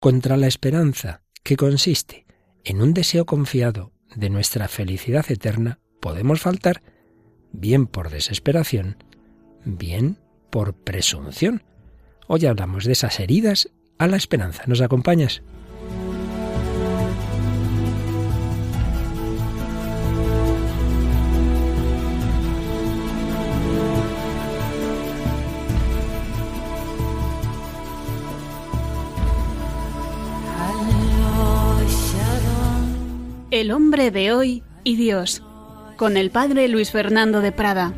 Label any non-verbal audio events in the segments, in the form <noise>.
contra la esperanza, que consiste en un deseo confiado de nuestra felicidad eterna, podemos faltar bien por desesperación, bien por presunción. Hoy hablamos de esas heridas a la esperanza. ¿Nos acompañas? Hombre de hoy y Dios, con el padre Luis Fernando de Prada.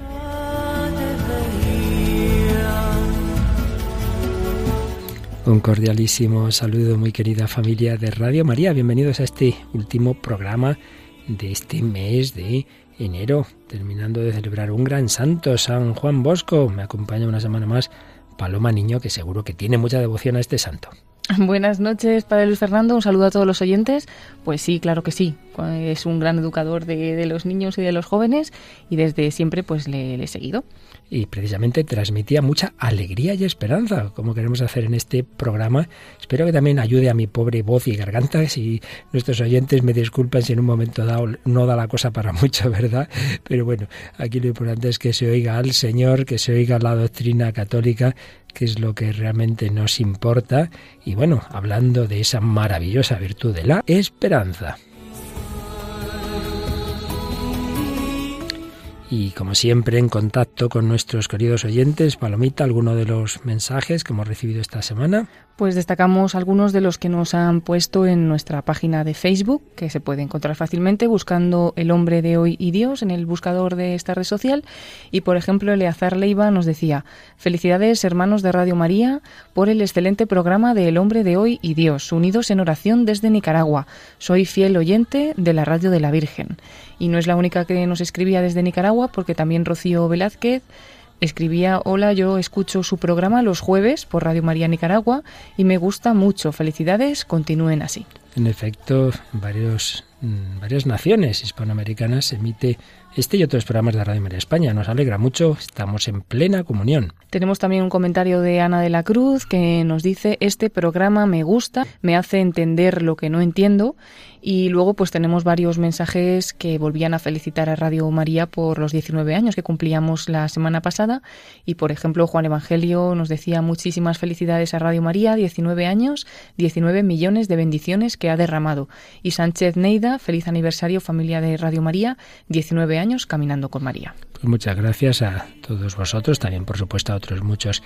Un cordialísimo saludo, muy querida familia de Radio María. Bienvenidos a este último programa de este mes de enero, terminando de celebrar un gran santo, San Juan Bosco. Me acompaña una semana más Paloma Niño, que seguro que tiene mucha devoción a este santo. <laughs> Buenas noches, Padre Luis Fernando. Un saludo a todos los oyentes. Pues sí, claro que sí. Es un gran educador de, los niños y de los jóvenes y desde siempre pues le, he seguido. Y precisamente transmitía mucha alegría y esperanza, como queremos hacer en este programa. Espero que también ayude a mi pobre voz y garganta. Si nuestros oyentes me disculpan si en un momento dado no da la cosa para <laughs> mucho, ¿verdad? Pero bueno, aquí lo importante es que se oiga al Señor, que se oiga la doctrina católica que es lo que realmente nos importa, y bueno, hablando de esa maravillosa virtud de la esperanza. Y como siempre, en contacto con nuestros queridos oyentes, Palomita, alguno de los mensajes que hemos recibido esta semana. Pues destacamos algunos de los que nos han puesto en nuestra página de Facebook, que se puede encontrar fácilmente buscando El hombre de hoy y Dios en el buscador de esta red social. Y por ejemplo, Eleazar Leiva nos decía, felicidades hermanos de Radio María por el excelente programa de El hombre de hoy y Dios, unidos en oración desde Nicaragua. Soy fiel oyente de la Radio de la Virgen. Y no es la única que nos escribía desde Nicaragua, porque también Rocío Velázquez Escribía, hola, yo escucho su programa los jueves por Radio María Nicaragua y me gusta mucho. Felicidades, continúen así. En efecto, varios, mm, varias naciones hispanoamericanas emite este y otros programas de Radio María España. Nos alegra mucho, estamos en plena comunión. Tenemos también un comentario de Ana de la Cruz que nos dice, este programa me gusta, me hace entender lo que no entiendo y luego pues tenemos varios mensajes que volvían a felicitar a Radio María por los 19 años que cumplíamos la semana pasada. Y por ejemplo Juan Evangelio nos decía muchísimas felicidades a Radio María, 19 años, 19 millones de bendiciones que ha derramado. Y Sánchez Neida, feliz aniversario familia de Radio María, 19 años caminando con María. Pues muchas gracias a todos vosotros, también por supuesto a otros muchos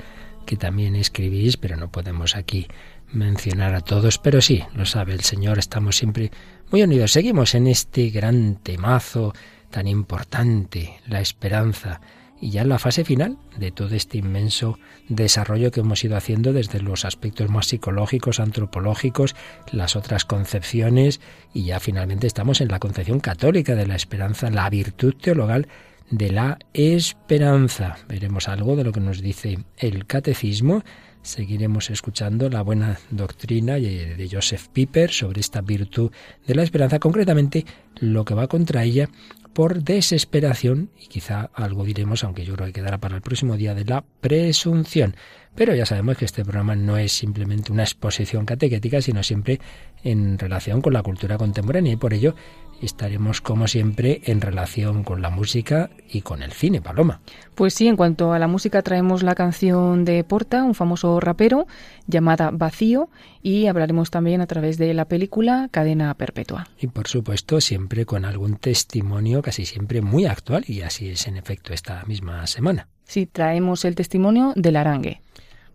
que también escribís, pero no podemos aquí mencionar a todos, pero sí, lo sabe el Señor, estamos siempre muy unidos. Seguimos en este gran temazo tan importante, la esperanza, y ya en la fase final de todo este inmenso desarrollo que hemos ido haciendo desde los aspectos más psicológicos, antropológicos, las otras concepciones, y ya finalmente estamos en la concepción católica de la esperanza, la virtud teologal de la esperanza. Veremos algo de lo que nos dice el catecismo seguiremos escuchando la buena doctrina de Joseph Piper sobre esta virtud de la esperanza, concretamente lo que va contra ella por desesperación, y quizá algo diremos, aunque yo creo que quedará para el próximo día, de la presunción. Pero ya sabemos que este programa no es simplemente una exposición catequética, sino siempre en relación con la cultura contemporánea, y por ello estaremos como siempre en relación con la música y con el cine, Paloma. Pues sí, en cuanto a la música traemos la canción de Porta, un famoso rapero, llamada Vacío, y hablaremos también a través de la película Cadena Perpetua. Y por supuesto, siempre con algún testimonio casi siempre muy actual, y así es en efecto esta misma semana. Sí, traemos el testimonio del arangue.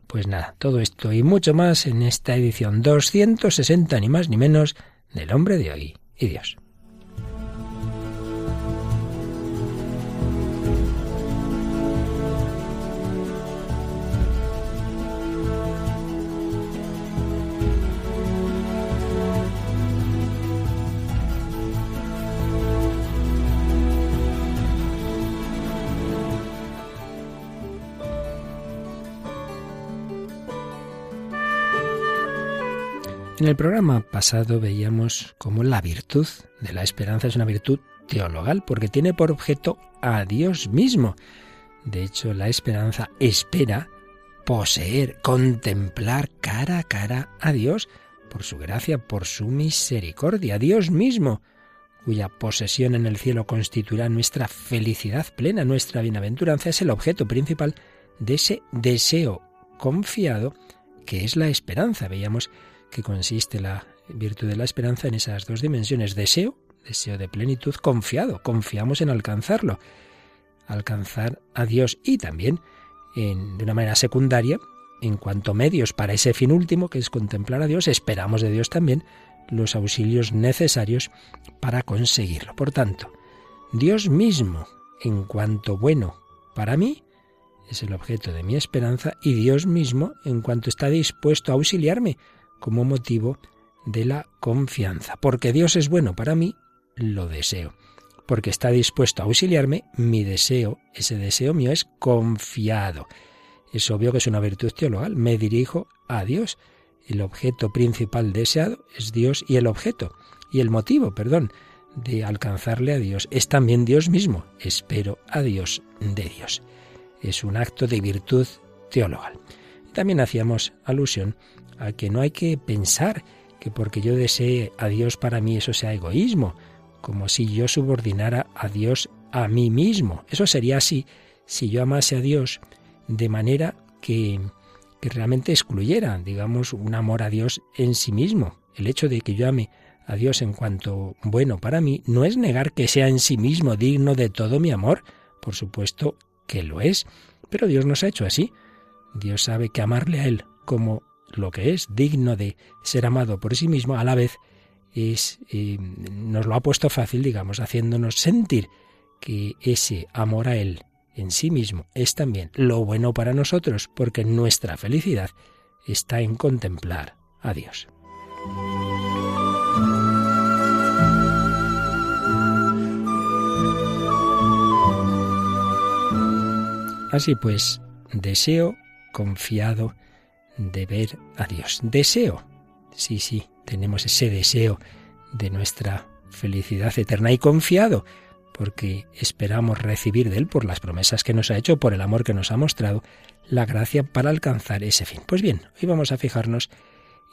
Pues nada, todo esto y mucho más en esta edición 260, ni más ni menos, del hombre de hoy y Dios. En el programa pasado veíamos cómo la virtud de la esperanza es una virtud teologal porque tiene por objeto a Dios mismo. De hecho, la esperanza espera poseer, contemplar cara a cara a Dios por su gracia, por su misericordia. Dios mismo, cuya posesión en el cielo constituirá nuestra felicidad plena, nuestra bienaventuranza, es el objeto principal de ese deseo confiado que es la esperanza. Veíamos que consiste la virtud de la esperanza en esas dos dimensiones, deseo, deseo de plenitud, confiado, confiamos en alcanzarlo, alcanzar a Dios y también en, de una manera secundaria, en cuanto medios para ese fin último, que es contemplar a Dios, esperamos de Dios también los auxilios necesarios para conseguirlo. Por tanto, Dios mismo, en cuanto bueno para mí, es el objeto de mi esperanza y Dios mismo en cuanto está dispuesto a auxiliarme como motivo de la confianza. Porque Dios es bueno para mí, lo deseo. Porque está dispuesto a auxiliarme, mi deseo, ese deseo mío es confiado. Es obvio que es una virtud teologal. Me dirijo a Dios. El objeto principal deseado es Dios y el objeto, y el motivo, perdón, de alcanzarle a Dios es también Dios mismo. Espero a Dios de Dios es un acto de virtud teologal. También hacíamos alusión a que no hay que pensar que porque yo desee a Dios para mí eso sea egoísmo, como si yo subordinara a Dios a mí mismo. Eso sería así si yo amase a Dios de manera que, que realmente excluyera, digamos, un amor a Dios en sí mismo. El hecho de que yo ame a Dios en cuanto bueno para mí no es negar que sea en sí mismo digno de todo mi amor. Por supuesto, que lo es, pero Dios nos ha hecho así. Dios sabe que amarle a Él como lo que es, digno de ser amado por sí mismo, a la vez es, eh, nos lo ha puesto fácil, digamos, haciéndonos sentir que ese amor a Él en sí mismo es también lo bueno para nosotros, porque nuestra felicidad está en contemplar a Dios. Así pues, deseo confiado de ver a Dios. Deseo. Sí, sí, tenemos ese deseo de nuestra felicidad eterna y confiado, porque esperamos recibir de Él, por las promesas que nos ha hecho, por el amor que nos ha mostrado, la gracia para alcanzar ese fin. Pues bien, hoy vamos a fijarnos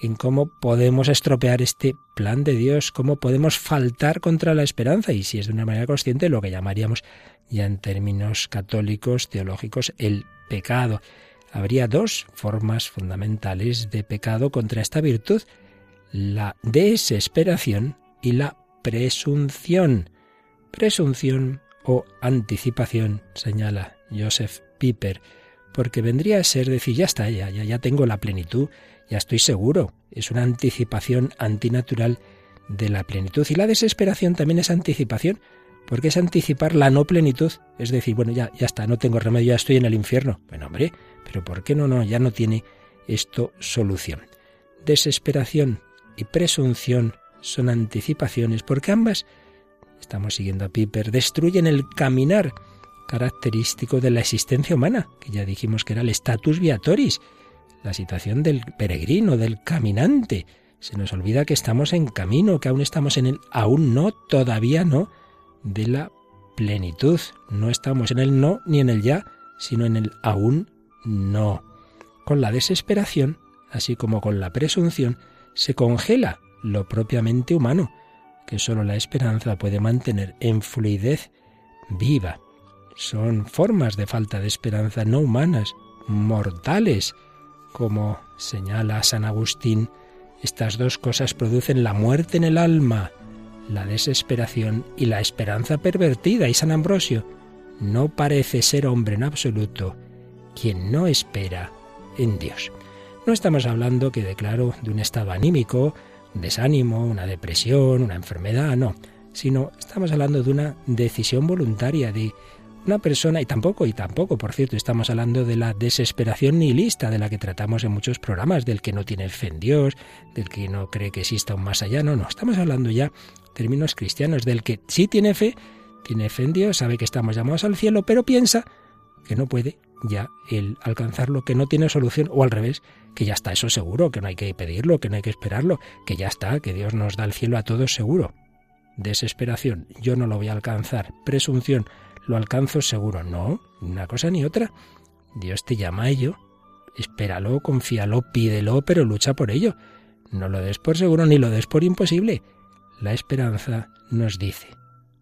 en cómo podemos estropear este plan de Dios, cómo podemos faltar contra la esperanza y si es de una manera consciente lo que llamaríamos ya en términos católicos, teológicos, el pecado. Habría dos formas fundamentales de pecado contra esta virtud, la desesperación y la presunción. Presunción o anticipación, señala Joseph Piper, porque vendría a ser decir, ya está, ya, ya, ya tengo la plenitud, ya estoy seguro. Es una anticipación antinatural de la plenitud. Y la desesperación también es anticipación, porque es anticipar la no plenitud. Es decir, bueno, ya, ya está, no tengo remedio, ya estoy en el infierno. Bueno, hombre, pero ¿por qué no? No, ya no tiene esto solución. Desesperación y presunción son anticipaciones, porque ambas, estamos siguiendo a Piper, destruyen el caminar característico de la existencia humana, que ya dijimos que era el status viatoris, la situación del peregrino, del caminante. Se nos olvida que estamos en camino, que aún estamos en el aún no, todavía no, de la plenitud. No estamos en el no ni en el ya, sino en el aún no. Con la desesperación, así como con la presunción, se congela lo propiamente humano, que sólo la esperanza puede mantener en fluidez viva. Son formas de falta de esperanza no humanas, mortales, como señala San Agustín, estas dos cosas producen la muerte en el alma, la desesperación y la esperanza pervertida. Y San Ambrosio, no parece ser hombre en absoluto quien no espera en Dios. No estamos hablando, que declaro, de un estado anímico, un desánimo, una depresión, una enfermedad, no, sino estamos hablando de una decisión voluntaria de una persona, y tampoco, y tampoco, por cierto, estamos hablando de la desesperación nihilista de la que tratamos en muchos programas, del que no tiene fe en Dios, del que no cree que exista un más allá, no, no, estamos hablando ya términos cristianos, del que sí tiene fe, tiene fe en Dios, sabe que estamos llamados al cielo, pero piensa que no puede ya el alcanzarlo, que no tiene solución, o al revés, que ya está eso seguro, que no hay que pedirlo, que no hay que esperarlo, que ya está, que Dios nos da el cielo a todos seguro. Desesperación, yo no lo voy a alcanzar. Presunción, lo alcanzo seguro. No, una cosa ni otra. Dios te llama a ello. Espéralo, confíalo, pídelo, pero lucha por ello. No lo des por seguro ni lo des por imposible. La esperanza nos dice,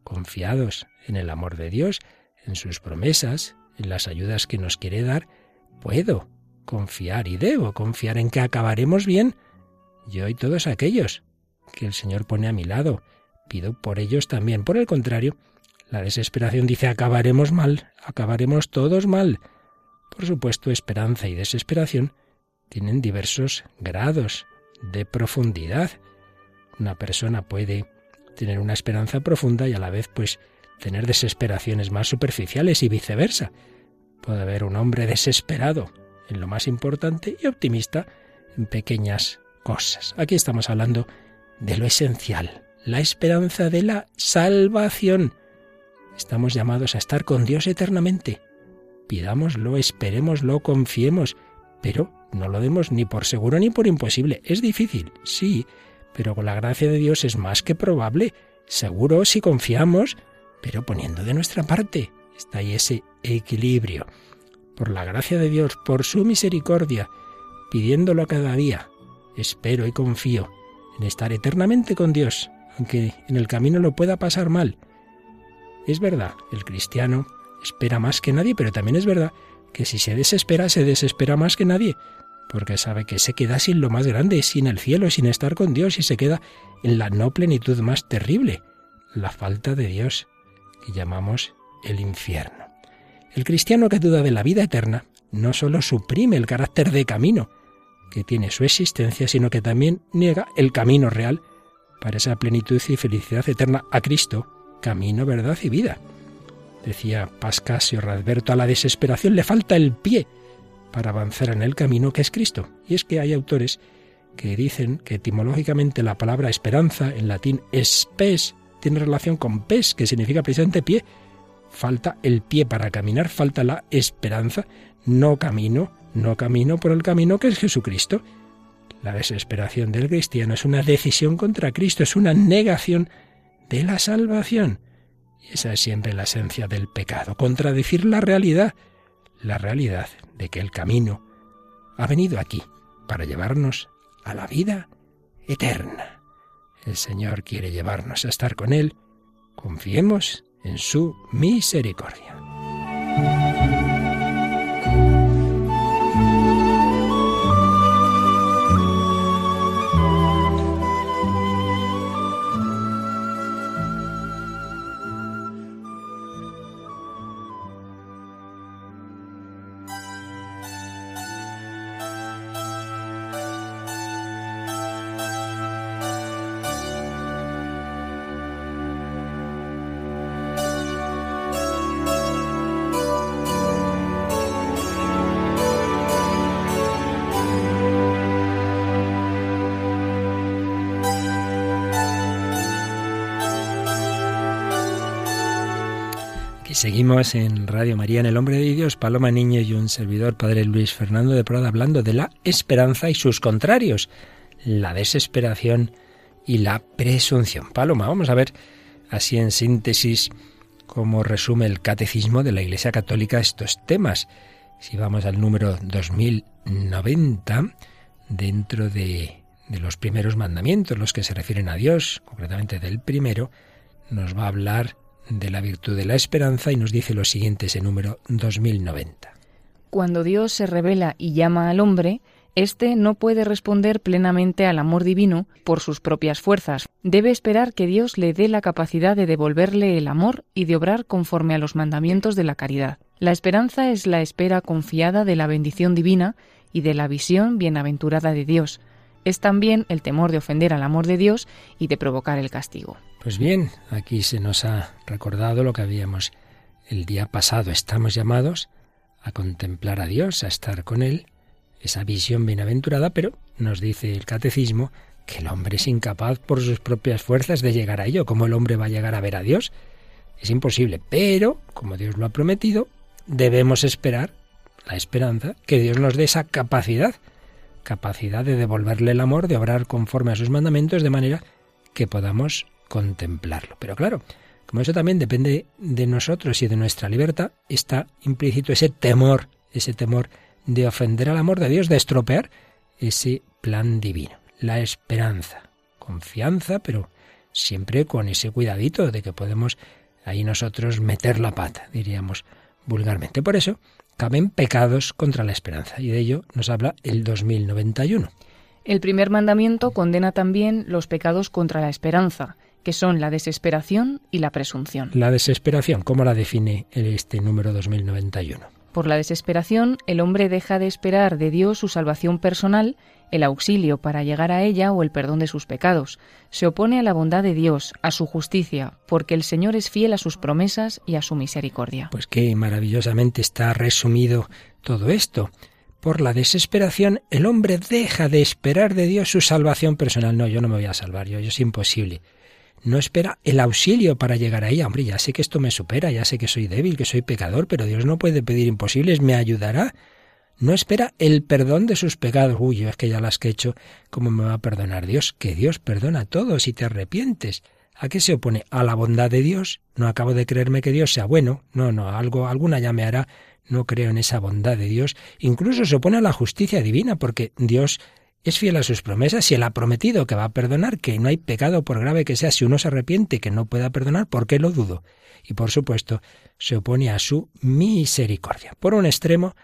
confiados en el amor de Dios, en sus promesas, en las ayudas que nos quiere dar, puedo confiar y debo confiar en que acabaremos bien. Yo y todos aquellos que el Señor pone a mi lado, pido por ellos también. Por el contrario, la desesperación dice acabaremos mal, acabaremos todos mal. Por supuesto, esperanza y desesperación tienen diversos grados de profundidad. Una persona puede tener una esperanza profunda y a la vez pues tener desesperaciones más superficiales y viceversa. Puede haber un hombre desesperado en lo más importante y optimista en pequeñas cosas. Aquí estamos hablando de lo esencial, la esperanza de la salvación. Estamos llamados a estar con Dios eternamente. Pidámoslo, esperémoslo, confiemos, pero no lo demos ni por seguro ni por imposible. Es difícil, sí, pero con la gracia de Dios es más que probable. Seguro si confiamos, pero poniendo de nuestra parte. Está ahí ese equilibrio. Por la gracia de Dios, por su misericordia, pidiéndolo cada día, espero y confío en estar eternamente con Dios, aunque en el camino lo pueda pasar mal. Es verdad, el cristiano espera más que nadie, pero también es verdad que si se desespera, se desespera más que nadie, porque sabe que se queda sin lo más grande, sin el cielo, sin estar con Dios, y se queda en la no plenitud más terrible, la falta de Dios, que llamamos el infierno. El cristiano que duda de la vida eterna no solo suprime el carácter de camino que tiene su existencia, sino que también niega el camino real para esa plenitud y felicidad eterna a Cristo, camino, verdad y vida. Decía Pascasio Radberto, a la desesperación le falta el pie para avanzar en el camino que es Cristo. Y es que hay autores que dicen que etimológicamente la palabra esperanza en latín espes tiene relación con pes, que significa precisamente pie. Falta el pie para caminar, falta la esperanza, no camino, no camino por el camino que es Jesucristo. La desesperación del cristiano es una decisión contra Cristo, es una negación de la salvación. Y esa es siempre la esencia del pecado, contradecir la realidad, la realidad de que el camino ha venido aquí para llevarnos a la vida eterna. El Señor quiere llevarnos a estar con Él. Confiemos en su misericordia. Seguimos en Radio María, en El Hombre de Dios, Paloma Niño y un servidor, Padre Luis Fernando de Prada, hablando de la esperanza y sus contrarios, la desesperación y la presunción. Paloma, vamos a ver así en síntesis cómo resume el catecismo de la Iglesia Católica estos temas. Si vamos al número 2090, dentro de, de los primeros mandamientos, los que se refieren a Dios, concretamente del primero, nos va a hablar de la virtud de la esperanza y nos dice lo siguiente ese número 2090. Cuando Dios se revela y llama al hombre, éste no puede responder plenamente al amor divino por sus propias fuerzas. Debe esperar que Dios le dé la capacidad de devolverle el amor y de obrar conforme a los mandamientos de la caridad. La esperanza es la espera confiada de la bendición divina y de la visión bienaventurada de Dios. Es también el temor de ofender al amor de Dios y de provocar el castigo. Pues bien, aquí se nos ha recordado lo que habíamos el día pasado. Estamos llamados a contemplar a Dios, a estar con Él, esa visión bienaventurada, pero nos dice el catecismo que el hombre es incapaz por sus propias fuerzas de llegar a ello. ¿Cómo el hombre va a llegar a ver a Dios? Es imposible, pero, como Dios lo ha prometido, debemos esperar, la esperanza, que Dios nos dé esa capacidad, capacidad de devolverle el amor, de obrar conforme a sus mandamientos, de manera que podamos contemplarlo. Pero claro, como eso también depende de nosotros y de nuestra libertad, está implícito ese temor, ese temor de ofender al amor de Dios, de estropear ese plan divino. la esperanza. Confianza, pero siempre con ese cuidadito de que podemos ahí nosotros meter la pata, diríamos vulgarmente. Por eso, caben pecados contra la esperanza, y de ello nos habla el 2091. El primer mandamiento condena también los pecados contra la esperanza, que son la desesperación y la presunción. La desesperación, ¿cómo la define este número 2091? Por la desesperación, el hombre deja de esperar de Dios su salvación personal, el auxilio para llegar a ella o el perdón de sus pecados. Se opone a la bondad de Dios, a su justicia, porque el Señor es fiel a sus promesas y a su misericordia. Pues qué maravillosamente está resumido todo esto. Por la desesperación, el hombre deja de esperar de Dios su salvación personal. No, yo no me voy a salvar, yo, yo es imposible no espera el auxilio para llegar ahí. Hombre, ya sé que esto me supera, ya sé que soy débil, que soy pecador, pero Dios no puede pedir imposibles, me ayudará. No espera el perdón de sus pecados. Uy, es que ya las que he hecho, ¿cómo me va a perdonar Dios? Que Dios perdona todo si te arrepientes. ¿A qué se opone? A la bondad de Dios. No acabo de creerme que Dios sea bueno. No, no, algo, alguna ya me hará. No creo en esa bondad de Dios. Incluso se opone a la justicia divina, porque Dios es fiel a sus promesas y él ha prometido que va a perdonar, que no hay pecado por grave que sea si uno se arrepiente que no pueda perdonar, ¿por qué lo dudo? Y por supuesto, se opone a su misericordia. Por un extremo,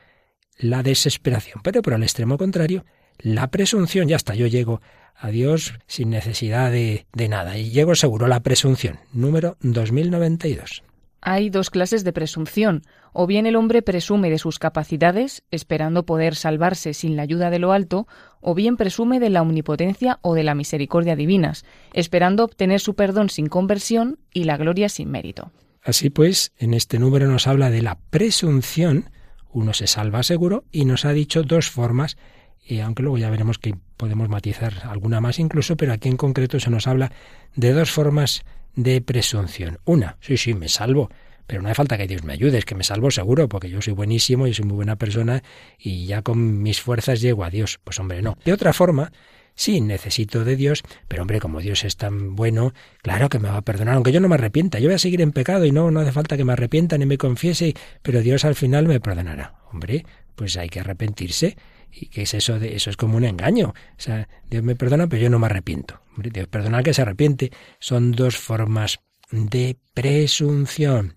la desesperación, pero por el extremo contrario, la presunción. Ya está, yo llego a Dios sin necesidad de, de nada y llego seguro, la presunción, número 2092. Hay dos clases de presunción. O bien el hombre presume de sus capacidades, esperando poder salvarse sin la ayuda de lo alto, o bien presume de la omnipotencia o de la misericordia divinas, esperando obtener su perdón sin conversión y la gloria sin mérito. Así pues, en este número nos habla de la presunción, uno se salva seguro, y nos ha dicho dos formas, y aunque luego ya veremos que podemos matizar alguna más incluso, pero aquí en concreto se nos habla de dos formas de presunción. Una, sí, sí, me salvo, pero no hace falta que Dios me ayude, es que me salvo seguro, porque yo soy buenísimo, y soy muy buena persona y ya con mis fuerzas llego a Dios. Pues hombre, no. De otra forma, sí, necesito de Dios, pero hombre, como Dios es tan bueno, claro que me va a perdonar, aunque yo no me arrepienta, yo voy a seguir en pecado y no, no hace falta que me arrepienta ni me confiese, pero Dios al final me perdonará. Hombre, pues hay que arrepentirse. ¿Y qué es eso? De, eso es como un engaño. O sea, Dios me perdona, pero yo no me arrepiento. Dios perdona que se arrepiente. Son dos formas de presunción.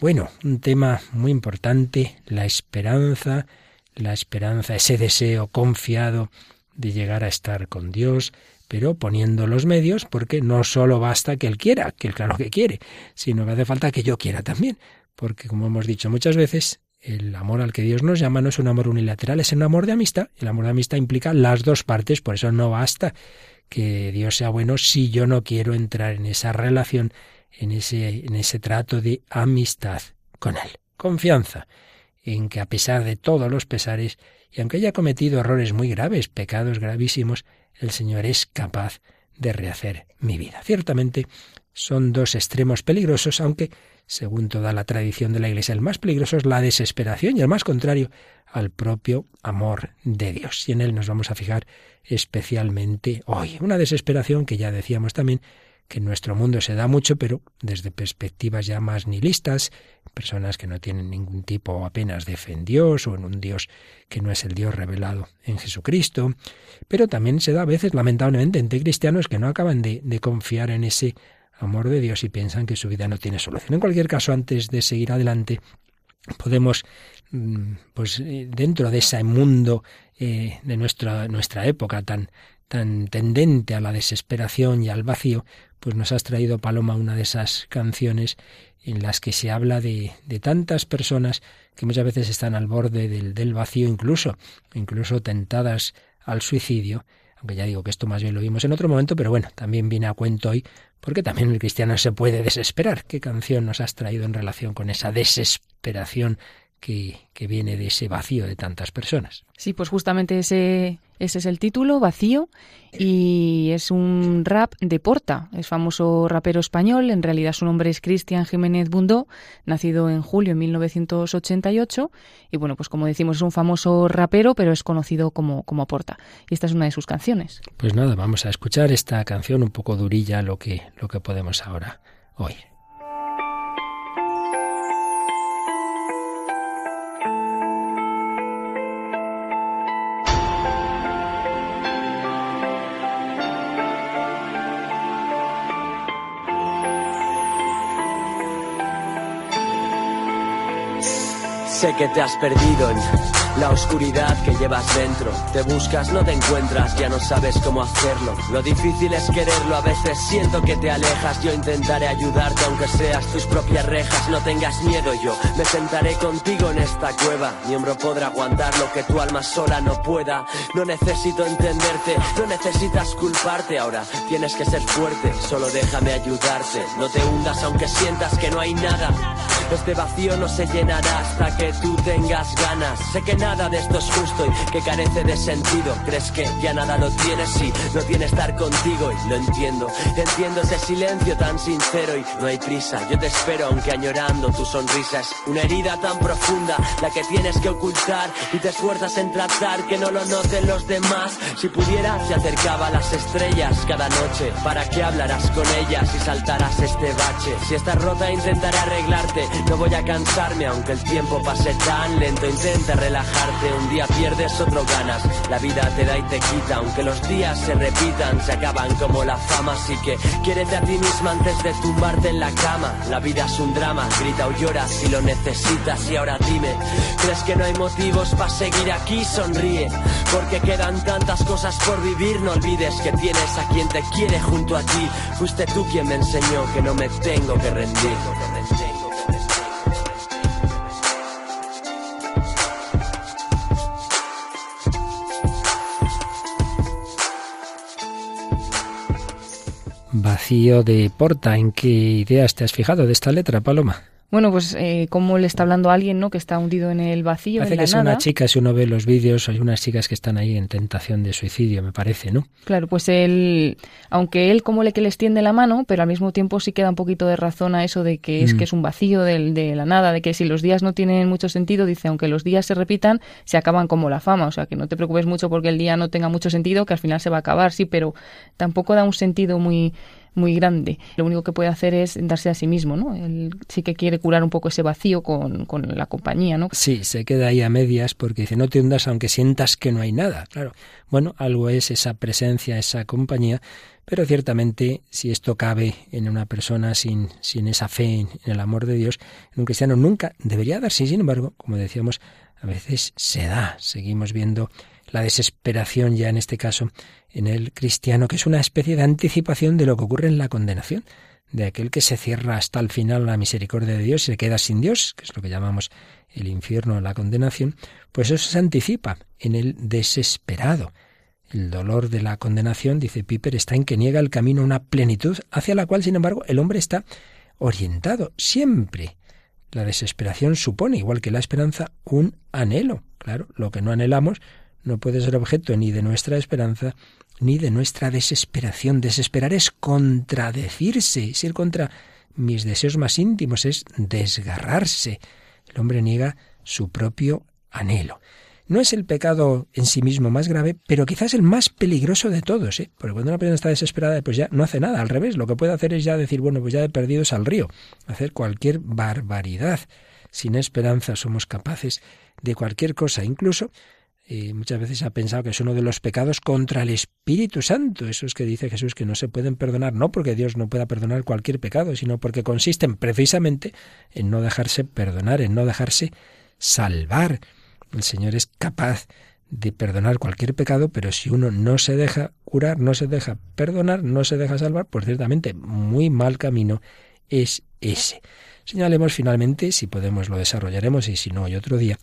Bueno, un tema muy importante, la esperanza, la esperanza, ese deseo confiado de llegar a estar con Dios, pero poniendo los medios, porque no solo basta que Él quiera, que Él claro que quiere, sino que hace falta que yo quiera también, porque como hemos dicho muchas veces, el amor al que Dios nos llama no es un amor unilateral, es un amor de amistad. El amor de amistad implica las dos partes, por eso no basta que Dios sea bueno si yo no quiero entrar en esa relación, en ese, en ese trato de amistad con Él. Confianza en que a pesar de todos los pesares, y aunque haya cometido errores muy graves, pecados gravísimos, el Señor es capaz de rehacer mi vida. Ciertamente son dos extremos peligrosos, aunque según toda la tradición de la Iglesia. El más peligroso es la desesperación y el más contrario al propio amor de Dios. Y en él nos vamos a fijar especialmente hoy. Una desesperación que ya decíamos también que en nuestro mundo se da mucho, pero desde perspectivas ya más nihilistas, personas que no tienen ningún tipo apenas de fe en Dios o en un Dios que no es el Dios revelado en Jesucristo, pero también se da a veces, lamentablemente, entre cristianos que no acaban de, de confiar en ese amor de Dios y piensan que su vida no tiene solución. En cualquier caso, antes de seguir adelante, podemos, mm, pues eh, dentro de ese mundo eh, de nuestra, nuestra época tan, tan tendente a la desesperación y al vacío, pues nos has traído, Paloma, una de esas canciones en las que se habla de, de tantas personas que muchas veces están al borde del, del vacío, incluso, incluso tentadas al suicidio, aunque ya digo que esto más bien lo vimos en otro momento, pero bueno, también viene a cuento hoy porque también el cristiano se puede desesperar. ¿Qué canción nos has traído en relación con esa desesperación que, que, viene de ese vacío de tantas personas. Sí, pues justamente ese, ese es el título, Vacío, y es un rap de Porta, es famoso rapero español, en realidad su nombre es Cristian Jiménez Bundó, nacido en julio de 1988, y bueno, pues como decimos es un famoso rapero, pero es conocido como, como Porta, y esta es una de sus canciones. Pues nada, vamos a escuchar esta canción un poco durilla, lo que, lo que podemos ahora oír. Sé que te has perdido. en la oscuridad que llevas dentro. Te buscas, no te encuentras, ya no sabes cómo hacerlo. Lo difícil es quererlo, a veces siento que te alejas. Yo intentaré ayudarte aunque seas tus propias rejas. No tengas miedo, yo me sentaré contigo en esta cueva. Mi hombro podrá aguantar lo que tu alma sola no pueda. No necesito entenderte, no necesitas culparte ahora. Tienes que ser fuerte, solo déjame ayudarte. No te hundas aunque sientas que no hay nada. Este vacío no se llenará hasta que tú tengas ganas. Sé que nada de esto es justo y que carece de sentido. Crees que ya nada lo tienes y no tiene estar contigo y lo entiendo. Entiendo ese silencio tan sincero y no hay prisa. Yo te espero aunque añorando tu sonrisa es una herida tan profunda la que tienes que ocultar y te esfuerzas en tratar que no lo noten los demás. Si pudiera se acercaba a las estrellas cada noche para que hablaras con ellas y saltaras este bache. Si estás rota intentaré arreglarte no voy a cansarme aunque el tiempo pase tan lento. Intenta un día pierdes, otro ganas. La vida te da y te quita, aunque los días se repitan, se acaban como la fama. Así que quiérete a ti misma antes de tumbarte en la cama. La vida es un drama, grita o llora si lo necesitas. Y ahora dime, ¿crees que no hay motivos para seguir aquí? Sonríe, porque quedan tantas cosas por vivir. No olvides que tienes a quien te quiere junto a ti. Fuiste tú quien me enseñó que no me tengo que rendir. Vacío de Porta, ¿en qué ideas te has fijado de esta letra, Paloma? Bueno, pues eh, como le está hablando a alguien, ¿no? Que está hundido en el vacío, parece en la que es una chica, si uno ve los vídeos, hay unas chicas que están ahí en tentación de suicidio, me parece, ¿no? Claro, pues él, aunque él como le que les tiende la mano, pero al mismo tiempo sí queda un poquito de razón a eso de que es Mm. que es un vacío del- de, la nada, de que si los días no tienen mucho sentido, dice, aunque los días se repitan, se acaban como la fama, o sea, que no te preocupes mucho porque el día no tenga mucho sentido, que al final se va a acabar, sí, pero tampoco da un sentido muy muy grande. Lo único que puede hacer es darse a sí mismo, ¿no? Él sí que quiere curar un poco ese vacío con, con la compañía, ¿no? Sí, se queda ahí a medias porque dice, no te hundas aunque sientas que no hay nada. Claro, bueno, algo es esa presencia, esa compañía, pero ciertamente si esto cabe en una persona sin, sin esa fe en, el amor de Dios, en un cristiano nunca debería darse. Sin embargo, como decíamos, a veces se da. Seguimos viendo la desesperación ya en este caso en el cristiano, que es una especie de anticipación de lo que ocurre en la condenación, de aquel que se cierra hasta el final la misericordia de Dios y se queda sin Dios, que es lo que llamamos el infierno, la condenación, pues eso se anticipa en el desesperado. El dolor de la condenación, dice Piper, está en que niega el camino a una plenitud hacia la cual, sin embargo, el hombre está orientado siempre. La desesperación supone, igual que la esperanza, un anhelo. Claro, lo que no anhelamos no puede ser objeto ni de nuestra esperanza ni de nuestra desesperación. Desesperar es contradecirse, es ir contra mis deseos más íntimos, es desgarrarse. El hombre niega su propio anhelo. No es el pecado en sí mismo más grave, pero quizás el más peligroso de todos, ¿eh? Porque cuando una persona está desesperada, pues ya no hace nada. Al revés, lo que puede hacer es ya decir, bueno, pues ya he perdido al río. Hacer cualquier barbaridad. Sin esperanza somos capaces de cualquier cosa, incluso eh, muchas veces se ha pensado que es uno de los pecados contra el Espíritu Santo. Eso es que dice Jesús que no se pueden perdonar, no porque Dios no pueda perdonar cualquier pecado, sino porque consisten precisamente en no dejarse perdonar, en no dejarse salvar. El Señor es capaz de perdonar cualquier pecado, pero si uno no se deja curar, no se deja perdonar, no se deja salvar, pues ciertamente muy mal camino es ese. Señalemos finalmente, si podemos lo desarrollaremos y si no hay otro día,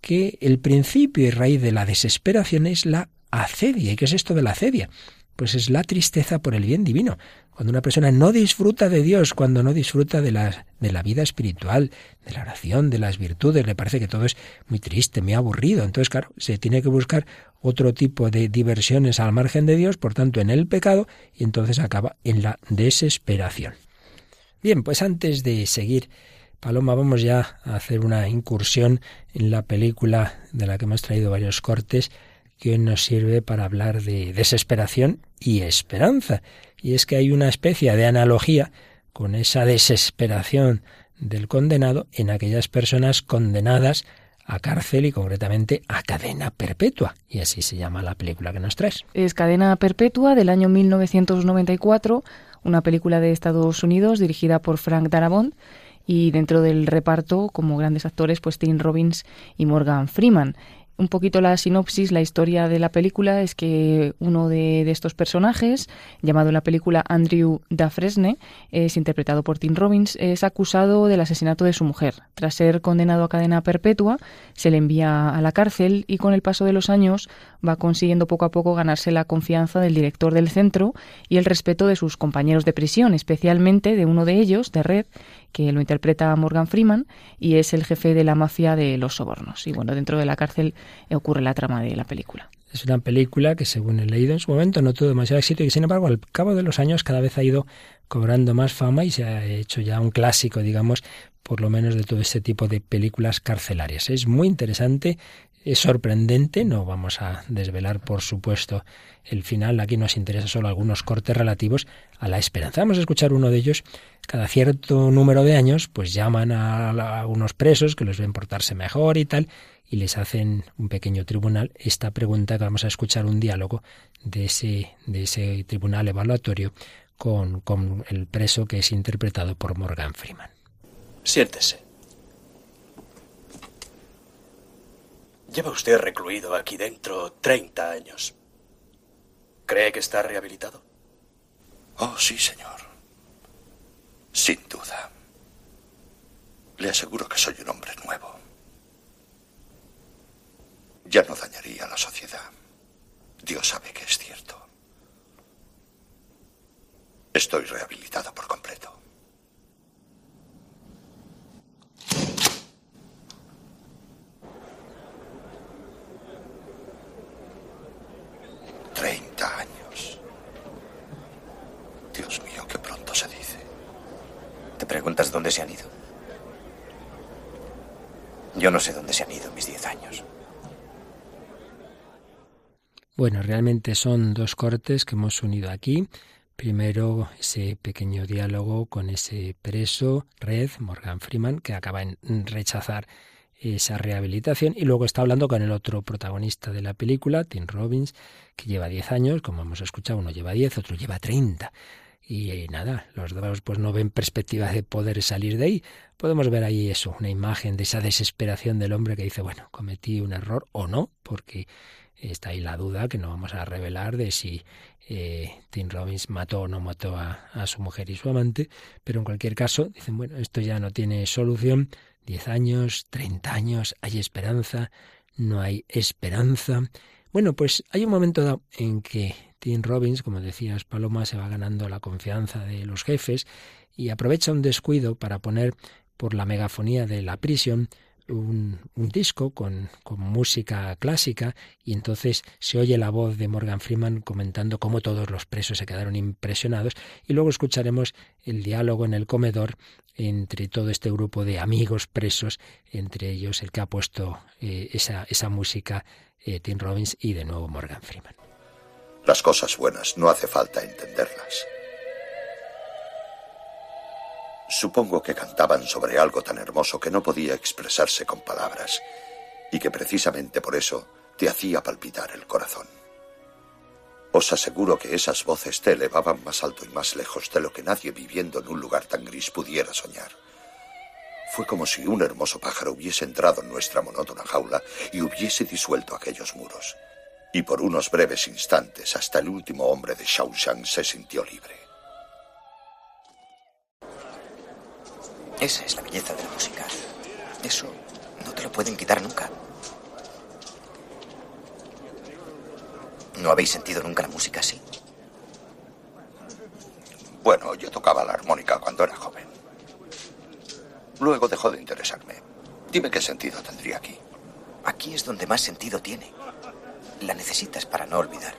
que el principio y raíz de la desesperación es la acedia. ¿Y qué es esto de la acedia? Pues es la tristeza por el bien divino. Cuando una persona no disfruta de Dios, cuando no disfruta de la, de la vida espiritual, de la oración, de las virtudes, le parece que todo es muy triste, muy aburrido. Entonces, claro, se tiene que buscar otro tipo de diversiones al margen de Dios, por tanto, en el pecado, y entonces acaba en la desesperación. Bien, pues antes de seguir, Paloma, vamos ya a hacer una incursión en la película de la que hemos traído varios cortes que nos sirve para hablar de desesperación y esperanza. Y es que hay una especie de analogía con esa desesperación del condenado en aquellas personas condenadas a cárcel y concretamente a cadena perpetua. Y así se llama la película que nos traes. Es Cadena Perpetua del año 1994, una película de Estados Unidos dirigida por Frank Darabont y dentro del reparto como grandes actores pues Tim Robbins y Morgan Freeman un poquito la sinopsis, la historia de la película es que uno de, estos personajes, llamado en la película Andrew Dafresne, es interpretado por Tim Robbins, es acusado del asesinato de su mujer. Tras ser condenado a cadena perpetua, se le envía a la cárcel y con el paso de los años va consiguiendo poco a poco ganarse la confianza del director del centro y el respeto de sus compañeros de prisión, especialmente de uno de ellos, de Red, que lo interpreta Morgan Freeman y es el jefe de la mafia de los sobornos. Y bueno, dentro de la cárcel ocurre la trama de la película. Es una película que, según he leído en su momento, no tuvo demasiado éxito y que, sin embargo, al cabo de los años cada vez ha ido cobrando más fama y se ha hecho ya un clásico, digamos, por lo menos de todo este tipo de películas carcelarias. Es muy interesante, es sorprendente, no vamos a desvelar, por supuesto, el final. Aquí nos interesa solo algunos cortes relativos a la esperanza. Vamos a escuchar uno de ellos. Cada cierto número de años, pues llaman a, unos presos que los ven portarse mejor y tal, y les hacen un pequeño tribunal esta pregunta vamos a escuchar un diálogo de ese, de ese tribunal evaluatorio con, con el preso que es interpretado por Morgan Freeman. Siéntese. Lleva usted recluido aquí dentro 30 años. ¿Cree que está rehabilitado? Oh, sí, señor. Sin duda. Le aseguro que soy un hombre nuevo ya no dañaría a la sociedad. Dios sabe que es cierto. Estoy rehabilitado por completo. Treinta años. Dios mío, qué pronto se dice. ¿Te preguntas dónde se han ido? Yo no sé dónde se han ido mis diez años. Bueno, realmente son dos cortes que hemos unido aquí. Primero ese pequeño diálogo con ese preso, Red, Morgan Freeman, que acaba en rechazar esa rehabilitación y luego está hablando con el otro protagonista de la película, Tim Robbins, que lleva 10 años, como hemos escuchado, uno lleva 10, otro lleva 30. Y eh, nada, los dos pues no ven perspectiva de poder salir de ahí. Podemos ver ahí eso, una imagen de esa desesperación del hombre que dice, bueno, cometí un error o no, porque está ahí la duda que no vamos a revelar de si eh, Tim Robbins mató o no mató a, a, su mujer y su amante, pero en cualquier caso dicen, bueno, esto ya no tiene solución, 10 años, 30 años, hay esperanza, no hay esperanza. Bueno, pues hay un momento en que Tim Robbins, como decías Paloma, se va ganando la confianza de los jefes y aprovecha un descuido para poner por la megafonía de la prisión un, disco con, música clásica y entonces se oye la voz de Morgan Freeman comentando cómo todos los presos se quedaron impresionados y luego escucharemos el diálogo en el comedor entre todo este grupo de amigos presos, entre ellos el que ha puesto eh, esa, esa, música eh, Tim Robbins y de nuevo Morgan Freeman. Las cosas buenas no hace falta entenderlas. Supongo que cantaban sobre algo tan hermoso que no podía expresarse con palabras y que precisamente por eso te hacía palpitar el corazón. Os aseguro que esas voces te elevaban más alto y más lejos de lo que nadie viviendo en un lugar tan gris pudiera soñar. Fue como si un hermoso pájaro hubiese entrado en nuestra monótona jaula y hubiese disuelto aquellos muros. Y por unos breves instantes hasta el último hombre de Shawshank se sintió libre. Esa es la belleza de la música. Eso no te lo pueden quitar nunca. ¿No habéis sentido nunca la música así? Bueno, yo tocaba la armónica cuando era joven. Luego dejó de interesarme. Dime qué sentido tendría aquí. Aquí es donde más sentido tiene. La necesitas para no olvidar.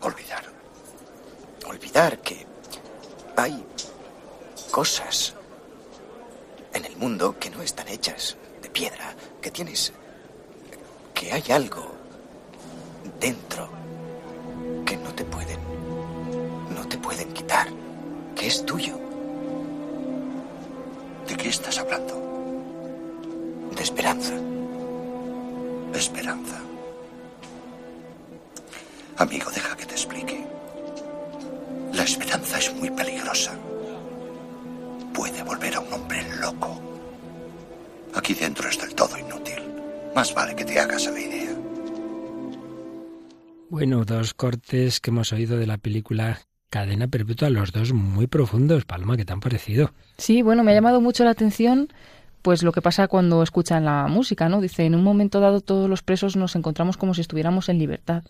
Olvidar. Olvidar que hay cosas en el mundo que no están hechas de piedra, que tienes... que hay algo dentro que no te pueden... no te pueden quitar, que es tuyo. ¿De qué estás hablando? De esperanza. Esperanza. Amigo, deja que te explique. La esperanza es muy peligrosa puede volver a un hombre loco. Aquí dentro es del todo inútil. Más vale que te hagas a la idea. Bueno, dos cortes que hemos oído de la película Cadena Perpetua, los dos muy profundos, Palma, que te han parecido. Sí, bueno, me ha llamado mucho la atención pues lo que pasa cuando escuchan la música, ¿no? Dice, en un momento dado todos los presos nos encontramos como si estuviéramos en libertad.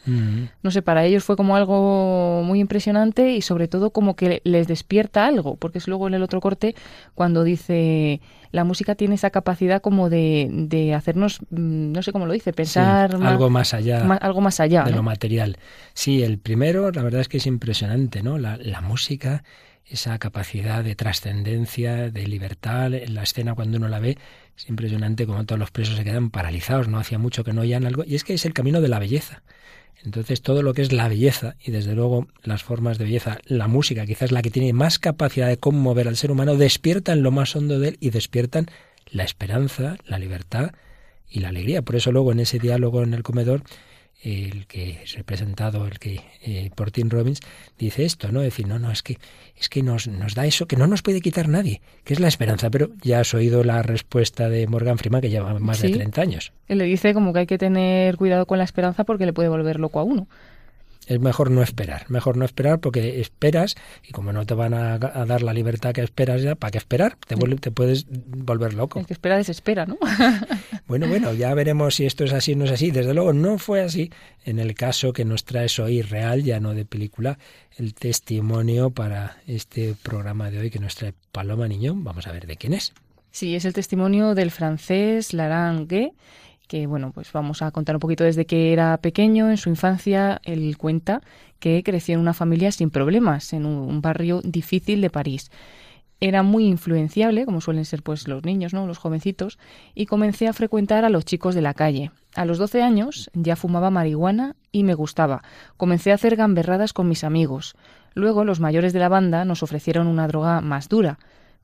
No sé, para ellos fue como algo muy impresionante y sobre todo como que les despierta algo, porque es luego en el otro corte cuando dice, la música tiene esa capacidad como de, de hacernos, mm, no sé cómo lo dice, pensar algo más allá, algo más allá de lo material. Sí, el primero, la verdad es que es impresionante, ¿no? La, la música esa capacidad de trascendencia, de libertad. En la escena cuando uno la ve es impresionante como todos los presos se quedan paralizados, no hacía mucho que no oían algo. Y es que es el camino de la belleza. Entonces todo lo que es la belleza y desde luego las formas de belleza, la música quizás la que tiene más capacidad de conmover al ser humano, despiertan lo más hondo de él y despiertan la esperanza, la libertad y la alegría. Por eso luego en ese diálogo en el comedor el que es representado, el que eh, por Tim Robbins, dice esto, ¿no? Decir, no, no, es que, es que nos, nos da eso que no nos puede quitar nadie, que es la esperanza. Pero ya has oído la respuesta de Morgan Freeman, que lleva más de 30 años. Él le dice como que hay que tener cuidado con la esperanza porque le puede volver loco a uno es mejor no esperar, mejor no esperar porque esperas y como no te van a, dar la libertad que esperas ya, ¿para qué esperar? Te, te puedes volver loco. El que espera desespera, ¿no? <laughs> bueno, bueno, ya veremos si esto es así o no es así. Desde luego no fue así en el caso que nos trae hoy real, ya no de película, el testimonio para este programa de hoy que nos trae Paloma Niñón. Vamos a ver de quién es. Sí, es el testimonio del francés Laurent que bueno, pues vamos a contar un poquito desde que era pequeño, en su infancia, él cuenta que creció en una familia sin problemas, en un barrio difícil de París. Era muy influenciable, como suelen ser pues los niños, ¿no? los jovencitos, y comencé a frecuentar a los chicos de la calle. A los 12 años ya fumaba marihuana y me gustaba. Comencé a hacer gamberradas con mis amigos. Luego los mayores de la banda nos ofrecieron una droga más dura.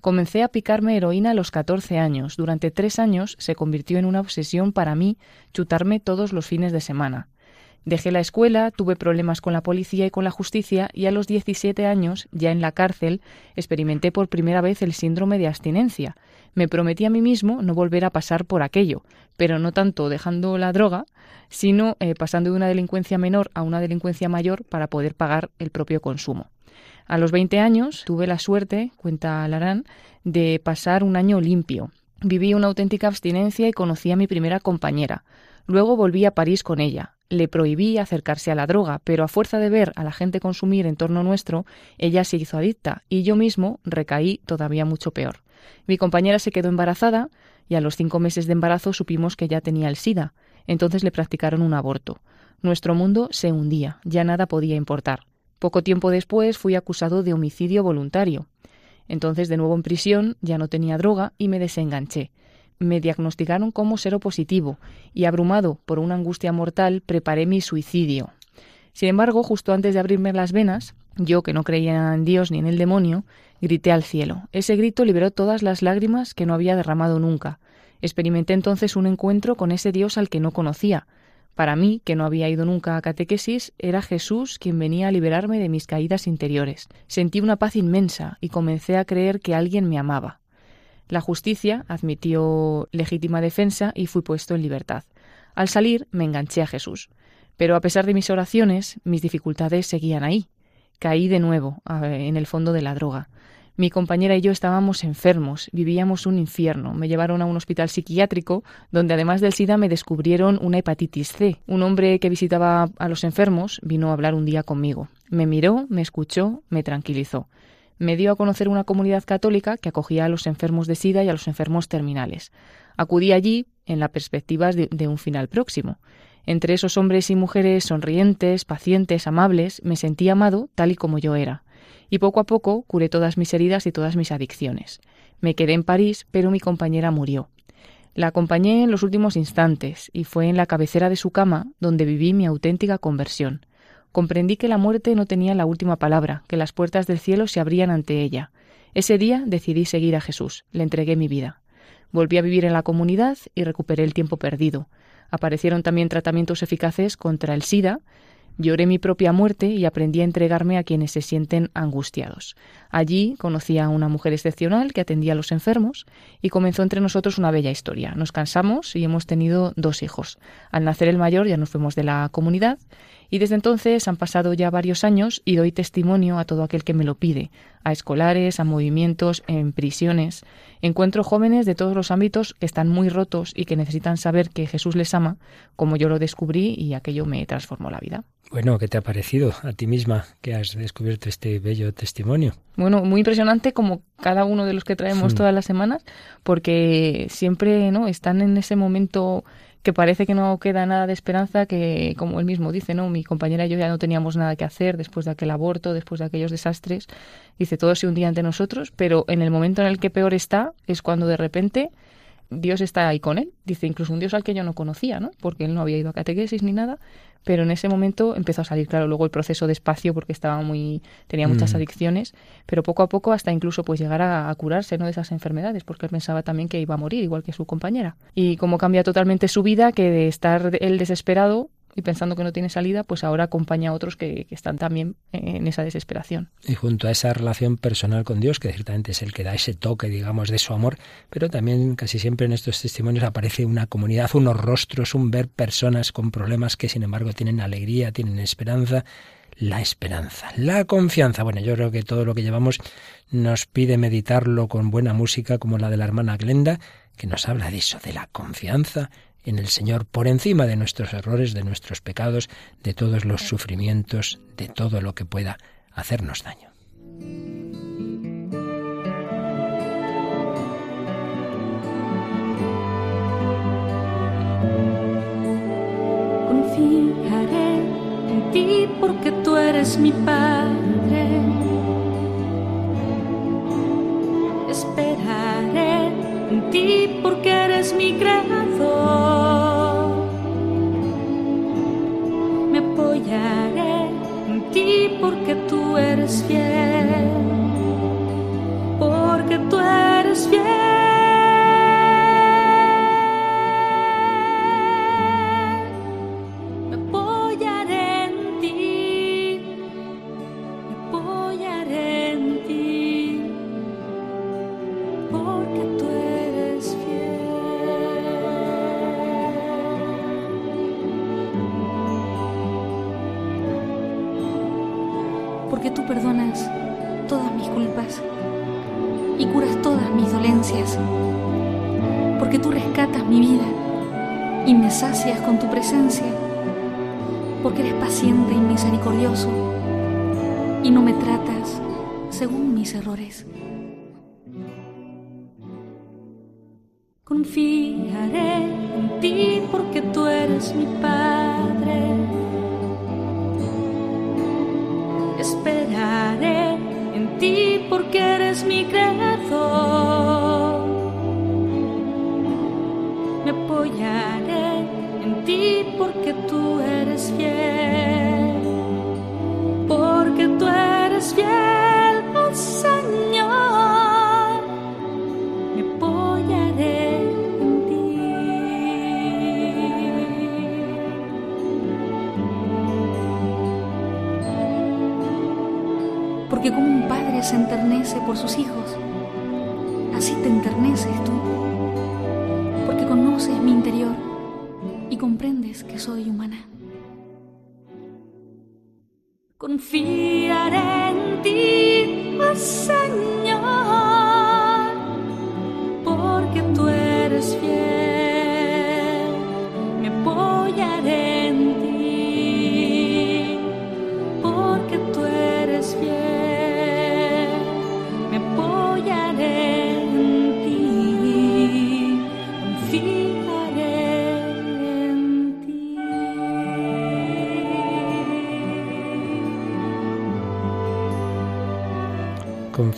Comencé a picarme heroína a los 14 años. Durante tres años se convirtió en una obsesión para mí chutarme todos los fines de semana. Dejé la escuela, tuve problemas con la policía y con la justicia y a los 17 años, ya en la cárcel, experimenté por primera vez el síndrome de abstinencia. Me prometí a mí mismo no volver a pasar por aquello, pero no tanto dejando la droga, sino eh, pasando de una delincuencia menor a una delincuencia mayor para poder pagar el propio consumo. A los 20 años tuve la suerte, cuenta Larán, de pasar un año limpio. Viví una auténtica abstinencia y conocí a mi primera compañera. Luego volví a París con ella. Le prohibí acercarse a la droga, pero a fuerza de ver a la gente consumir en torno nuestro, ella se hizo adicta y yo mismo recaí todavía mucho peor. Mi compañera se quedó embarazada y a los cinco meses de embarazo supimos que ya tenía el SIDA. Entonces le practicaron un aborto. Nuestro mundo se hundía, ya nada podía importar. Poco tiempo después fui acusado de homicidio voluntario. Entonces, de nuevo en prisión, ya no tenía droga y me desenganché. Me diagnosticaron como seropositivo y, abrumado por una angustia mortal, preparé mi suicidio. Sin embargo, justo antes de abrirme las venas, yo, que no creía en Dios ni en el demonio, grité al cielo. Ese grito liberó todas las lágrimas que no había derramado nunca. Experimenté entonces un encuentro con ese Dios al que no conocía, para mí, que no había ido nunca a catequesis, era Jesús quien venía a liberarme de mis caídas interiores. Sentí una paz inmensa y comencé a creer que alguien me amaba. La justicia admitió legítima defensa y fui puesto en libertad. Al salir me enganché a Jesús. Pero a pesar de mis oraciones, mis dificultades seguían ahí. Caí de nuevo en el fondo de la droga. Mi compañera y yo estábamos enfermos, vivíamos un infierno. Me llevaron a un hospital psiquiátrico donde además del SIDA me descubrieron una hepatitis C. Un hombre que visitaba a los enfermos vino a hablar un día conmigo. Me miró, me escuchó, me tranquilizó. Me dio a conocer una comunidad católica que acogía a los enfermos de SIDA y a los enfermos terminales. Acudí allí en la perspectiva de, de un final próximo. Entre esos hombres y mujeres sonrientes, pacientes, amables, me sentí amado tal y como yo era y poco a poco curé todas mis heridas y todas mis adicciones. Me quedé en París, pero mi compañera murió. La acompañé en los últimos instantes y fue en la cabecera de su cama donde viví mi auténtica conversión. Comprendí que la muerte no tenía la última palabra, que las puertas del cielo se abrían ante ella. Ese día decidí seguir a Jesús, le entregué mi vida. Volví a vivir en la comunidad y recuperé el tiempo perdido. Aparecieron también tratamientos eficaces contra el SIDA Lloré mi propia muerte y aprendí a entregarme a quienes se sienten angustiados. Allí conocí a una mujer excepcional que atendía a los enfermos y comenzó entre nosotros una bella historia. Nos cansamos y hemos tenido dos hijos. Al nacer el mayor ya nos fuimos de la comunidad y desde entonces han pasado ya varios años y doy testimonio a todo aquel que me lo pide, a escolares, a movimientos, en prisiones. Encuentro jóvenes de todos los ámbitos que están muy rotos y que necesitan saber que Jesús les ama, como yo lo descubrí y aquello me transformó la vida. Bueno, ¿qué te ha parecido a ti misma que has descubierto este bello testimonio? Bueno, muy impresionante como cada uno de los que traemos todas las semanas, porque siempre no están en ese momento que parece que no queda nada de esperanza, que como él mismo dice, ¿no? Mi compañera y yo ya no teníamos nada que hacer después de aquel aborto, después de aquellos desastres. Dice, todo se hundía ante nosotros, pero en el momento en el que peor está es cuando de repente Dios está ahí con él. Dice, incluso un Dios al que yo no conocía, ¿no? Porque él no había ido a catequesis ni nada, pero en ese momento empezó a salir, claro, luego el proceso despacio porque estaba muy, tenía muchas mm. adicciones, pero poco a poco hasta incluso pues llegar a, curarse ¿no? de esas enfermedades, porque él pensaba también que iba a morir, igual que su compañera. Y cómo cambia totalmente su vida, que de estar él desesperado, y pensando que no tiene salida, pues ahora acompaña a otros que, están también en esa desesperación. Y junto a esa relación personal con Dios, que ciertamente es el que da ese toque, digamos, de su amor, pero también casi siempre en estos testimonios aparece una comunidad, unos rostros, un ver personas con problemas que sin embargo tienen alegría, tienen esperanza. La esperanza, la confianza. Bueno, yo creo que todo lo que llevamos nos pide meditarlo con buena música como la de la hermana Glenda, que nos habla de eso, de la confianza en el Señor por encima de nuestros errores, de nuestros pecados, de todos los sufrimientos, de todo lo que pueda hacernos daño. Confiaré en ti porque tú eres mi Padre. Esperaré en ti porque eres mi creador. en ti porque tú eres fiel, porque tú eres fiel. Con tu presencia, porque eres paciente y misericordioso y no me tratas según mis errores. Confiaré en ti porque tú eres mi Padre. Esperaré en ti porque eres mi creador. Porque tú eres fiel, porque tú eres fiel, oh Señor, me apoyaré en ti. Porque como un padre se enternece por sus hijos, comprendes que soy humana. Confiaré en ti, oh Señor, porque tú eres fiel.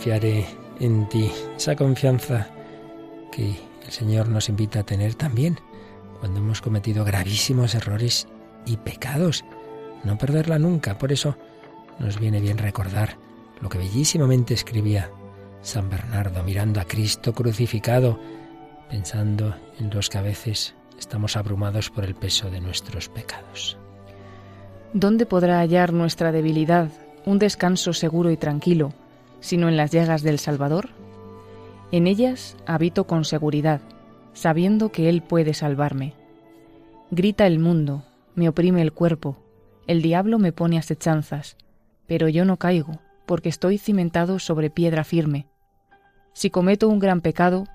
Confiaré en ti. Esa confianza que el Señor nos invita a tener también cuando hemos cometido gravísimos errores y pecados. No perderla nunca. Por eso nos viene bien recordar lo que bellísimamente escribía San Bernardo, mirando a Cristo crucificado, pensando en los que a veces estamos abrumados por el peso de nuestros pecados. ¿Dónde podrá hallar nuestra debilidad un descanso seguro y tranquilo, sino en las llagas del Salvador? En ellas habito con seguridad, sabiendo que Él puede salvarme. Grita el mundo, me oprime el cuerpo, el diablo me pone asechanzas, pero yo no caigo, porque estoy cimentado sobre piedra firme. Si cometo un gran pecado,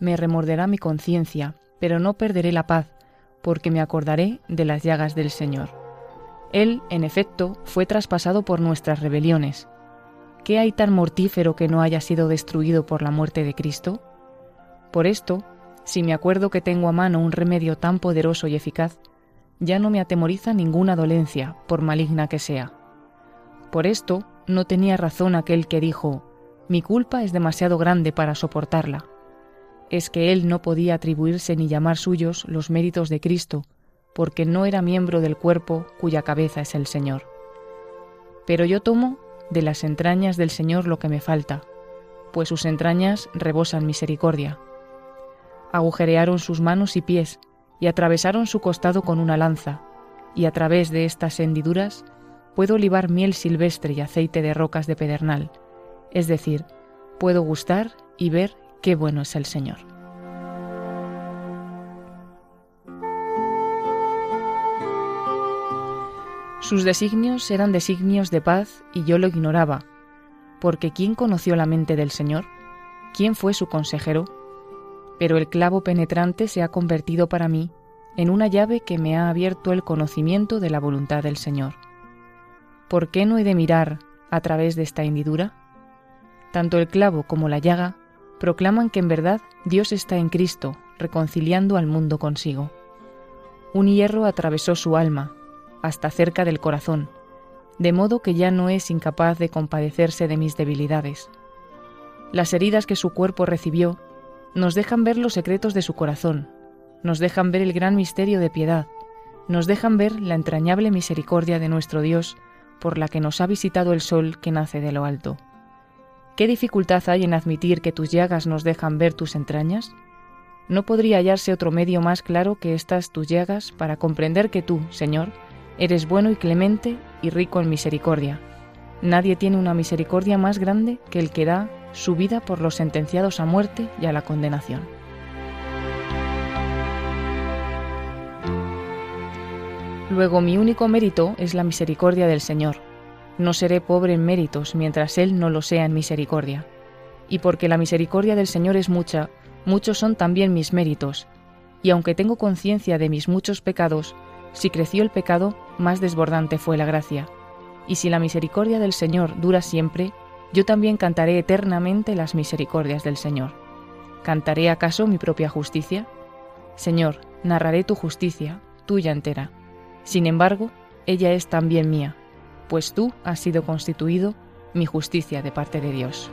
me remorderá mi conciencia, pero no perderé la paz, porque me acordaré de las llagas del Señor. Él, en efecto, fue traspasado por nuestras rebeliones. ¿Qué hay tan mortífero que no haya sido destruido por la muerte de Cristo? Por esto, si me acuerdo que tengo a mano un remedio tan poderoso y eficaz, ya no me atemoriza ninguna dolencia, por maligna que sea. Por esto, no tenía razón aquel que dijo, mi culpa es demasiado grande para soportarla. Es que él no podía atribuirse ni llamar suyos los méritos de Cristo, porque no era miembro del cuerpo cuya cabeza es el Señor. Pero yo tomo de las entrañas del Señor lo que me falta, pues sus entrañas rebosan misericordia. Agujerearon sus manos y pies, y atravesaron su costado con una lanza, y a través de estas hendiduras puedo libar miel silvestre y aceite de rocas de pedernal, es decir, puedo gustar y ver qué bueno es el Señor. Sus designios eran designios de paz y yo lo ignoraba, porque ¿quién conoció la mente del Señor? ¿Quién fue su consejero? Pero el clavo penetrante se ha convertido para mí en una llave que me ha abierto el conocimiento de la voluntad del Señor. ¿Por qué no he de mirar a través de esta hendidura? Tanto el clavo como la llaga proclaman que en verdad Dios está en Cristo, reconciliando al mundo consigo. Un hierro atravesó su alma, hasta cerca del corazón, de modo que ya no es incapaz de compadecerse de mis debilidades. Las heridas que su cuerpo recibió nos dejan ver los secretos de su corazón, nos dejan ver el gran misterio de piedad, nos dejan ver la entrañable misericordia de nuestro Dios por la que nos ha visitado el sol que nace de lo alto. ¿Qué dificultad hay en admitir que tus llagas nos dejan ver tus entrañas? No podría hallarse otro medio más claro que estas tus llagas para comprender que tú, Señor, eres bueno y clemente y rico en misericordia. Nadie tiene una misericordia más grande que el que da su vida por los sentenciados a muerte y a la condenación. Luego mi único mérito es la misericordia del Señor. No seré pobre en méritos mientras Él no lo sea en misericordia. Y porque la misericordia del Señor es mucha, muchos son también mis méritos. Y aunque tengo conciencia de mis muchos pecados, si creció el pecado, más desbordante fue la gracia. Y si la misericordia del Señor dura siempre, yo también cantaré eternamente las misericordias del Señor. ¿Cantaré acaso mi propia justicia? Señor, narraré tu justicia, tuya entera. Sin embargo, ella es también mía, pues tú has sido constituido mi justicia de parte de Dios.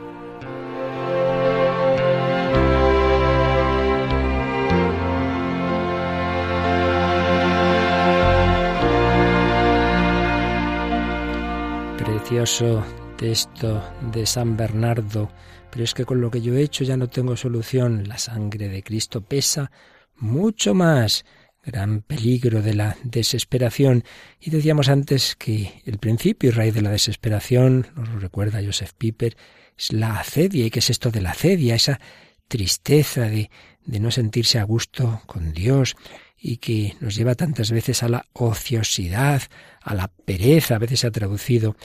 Esto de San Bernardo, pero es que con lo que yo he hecho ya no tengo solución. La sangre de Cristo pesa mucho más. Gran peligro de la desesperación. Y decíamos antes que el principio y raíz de la desesperación, nos lo recuerda Joseph Piper, es la acedia. ¿Y qué es esto de la acedia? Esa tristeza de, de no sentirse a gusto con Dios y que nos lleva tantas veces a la ociosidad, a la pereza, a veces se ha traducido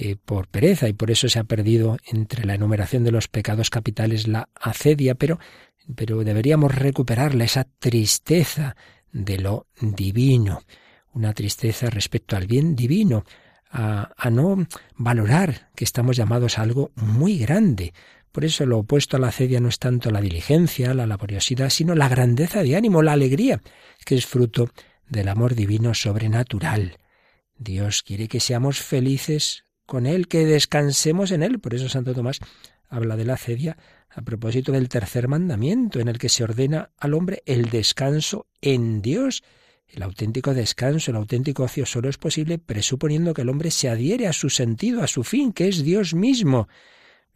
eh, por pereza y por eso se ha perdido entre la enumeración de los pecados capitales la acedia, pero, pero deberíamos recuperarla, esa tristeza de lo divino, una tristeza respecto al bien divino, a, a no valorar que estamos llamados a algo muy grande. Por eso lo opuesto a la acedia no es tanto la diligencia, la laboriosidad, sino la grandeza de ánimo, la alegría, que es fruto del amor divino sobrenatural. Dios quiere que seamos felices con Él, que descansemos en Él. Por eso Santo Tomás habla de la cedia a propósito del tercer mandamiento, en el que se ordena al hombre el descanso en Dios. El auténtico descanso, el auténtico ocio solo es posible presuponiendo que el hombre se adhiere a su sentido, a su fin, que es Dios mismo.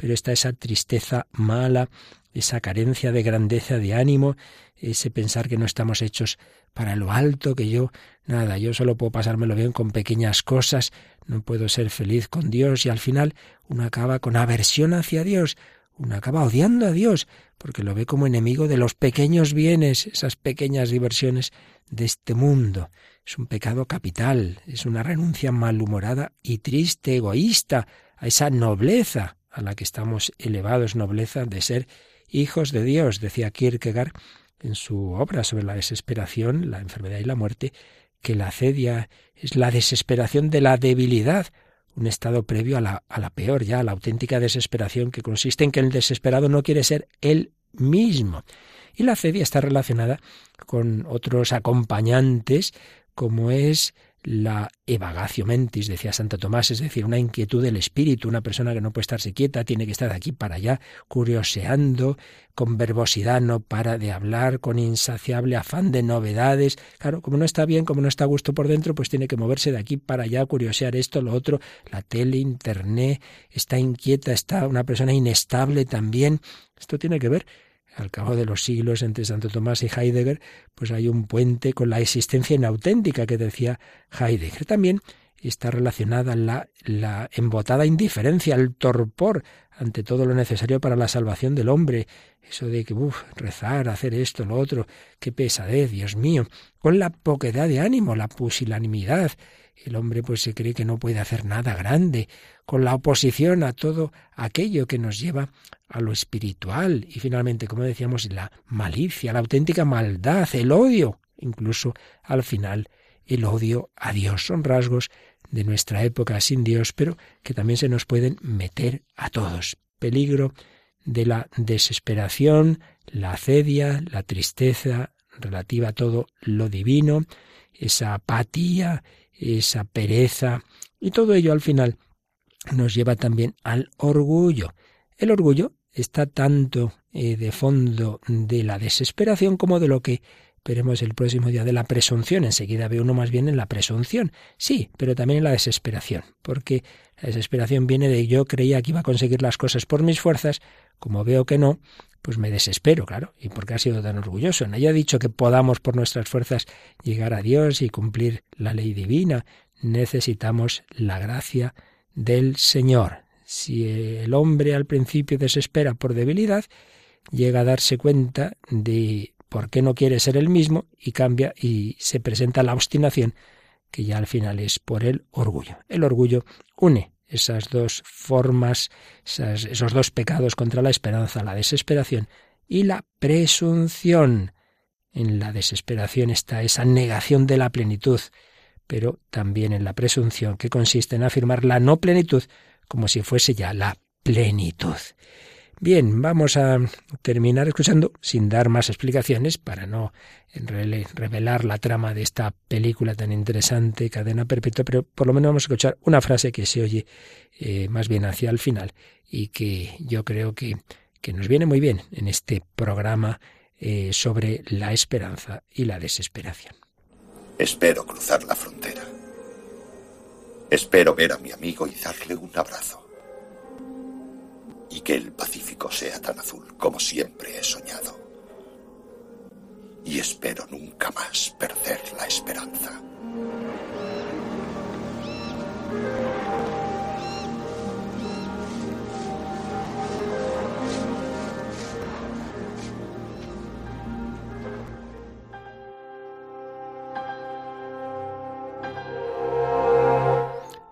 Pero está esa tristeza mala, esa carencia de grandeza de ánimo, ese pensar que no estamos hechos para lo alto, que yo, nada, yo solo puedo pasármelo bien con pequeñas cosas, no puedo ser feliz con Dios y al final uno acaba con aversión hacia Dios, uno acaba odiando a Dios, porque lo ve como enemigo de los pequeños bienes, esas pequeñas diversiones de este mundo. Es un pecado capital, es una renuncia malhumorada y triste, egoísta, a esa nobleza a la que estamos elevados, nobleza de ser hijos de Dios, decía Kierkegaard en su obra sobre la desesperación, la enfermedad y la muerte, que la acedia es la desesperación de la debilidad, un estado previo a la, a la peor ya, a la auténtica desesperación que consiste en que el desesperado no quiere ser él mismo. Y la acedia está relacionada con otros acompañantes, como es la evagatio mentis, decía Santo Tomás, es decir, una inquietud del espíritu, una persona que no puede estarse quieta, tiene que estar de aquí para allá, curioseando, con verbosidad, no para de hablar, con insaciable afán de novedades. Claro, como no está bien, como no está a gusto por dentro, pues tiene que moverse de aquí para allá, curiosear esto, lo otro, la tele, internet, está inquieta, está una persona inestable también. Esto tiene que ver al cabo de los siglos entre Santo Tomás y Heidegger, pues hay un puente con la existencia inauténtica que decía Heidegger. También está relacionada la, la embotada indiferencia, el torpor ante todo lo necesario para la salvación del hombre. Eso de que, uff, rezar, hacer esto, lo otro, qué pesadez, Dios mío, con la poquedad de ánimo, la pusilanimidad, el hombre pues se cree que no puede hacer nada grande, con la oposición a todo aquello que nos lleva a lo espiritual y finalmente, como decíamos, la malicia, la auténtica maldad, el odio, incluso al final el odio a Dios. Son rasgos de nuestra época sin Dios, pero que también se nos pueden meter a todos. Peligro de la desesperación, la acedia, la tristeza relativa a todo lo divino, esa apatía, esa pereza, y todo ello al final nos lleva también al orgullo. El orgullo está tanto eh, de fondo de la desesperación como de lo que veremos el próximo día de la presunción. Enseguida ve uno más bien en la presunción. Sí, pero también en la desesperación, porque la desesperación viene de yo creía que iba a conseguir las cosas por mis fuerzas, como veo que no, pues me desespero, claro. ¿Y por qué ha sido tan orgulloso? No haya dicho que podamos por nuestras fuerzas llegar a Dios y cumplir la ley divina. Necesitamos la gracia del Señor. Si el hombre al principio desespera por debilidad, llega a darse cuenta de por qué no quiere ser el mismo y cambia y se presenta la obstinación que ya al final es por el orgullo. El orgullo une esas dos formas, esos dos pecados contra la esperanza, la desesperación y la presunción. En la desesperación está esa negación de la plenitud, pero también en la presunción, que consiste en afirmar la no plenitud como si fuese ya la plenitud. Bien, vamos a terminar escuchando, sin dar más explicaciones, para no revelar la trama de esta película tan interesante, Cadena Perpetua, pero por lo menos vamos a escuchar una frase que se oye eh, más bien hacia el final y que yo creo que, nos viene muy bien en este programa eh, sobre la esperanza y la desesperación. Espero cruzar la frontera. Espero ver a mi amigo y darle un abrazo que el Pacífico sea tan azul como siempre he soñado. Y espero nunca más perder la esperanza.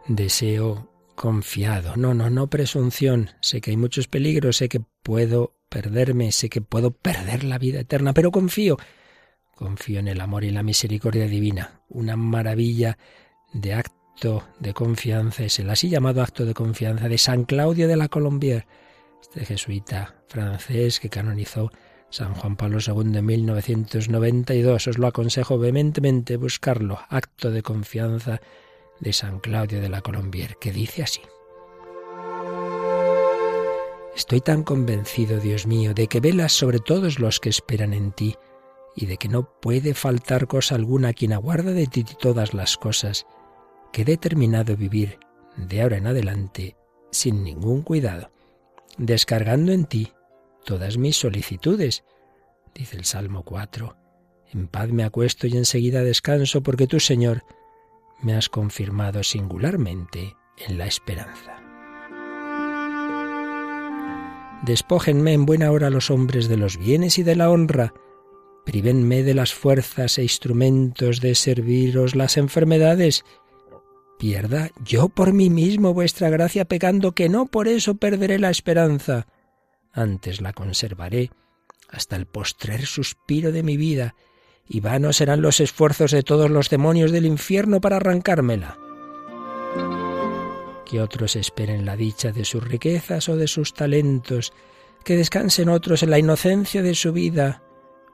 Deseo confiado. No, no, no presunción. Sé que hay muchos peligros, sé que puedo perderme, sé que puedo perder la vida eterna, pero confío. Confío en el amor y la misericordia divina. Una maravilla de acto de confianza es el así llamado acto de confianza de San Claudio de la Colombier, este jesuita francés que canonizó San Juan Pablo II en 1992. Os lo aconsejo vehementemente buscarlo. Acto de confianza de San Claudio de la Colombier, que dice así. Estoy tan convencido, Dios mío, de que velas sobre todos los que esperan en ti, y de que no puede faltar cosa alguna a quien aguarda de ti todas las cosas, que he determinado vivir de ahora en adelante sin ningún cuidado. descargando en ti todas mis solicitudes. Dice el Salmo 4. En paz me acuesto y enseguida descanso porque tú, Señor, me has confirmado singularmente en la esperanza. Despójenme en buena hora los hombres de los bienes y de la honra, privenme de las fuerzas e instrumentos de serviros las enfermedades, pierda yo por mí mismo vuestra gracia pecando que no por eso perderé la esperanza, antes la conservaré hasta el postrer suspiro de mi vida, y vanos serán los esfuerzos de todos los demonios del infierno para arrancármela. Que otros esperen la dicha de sus riquezas o de sus talentos, que descansen otros en la inocencia de su vida,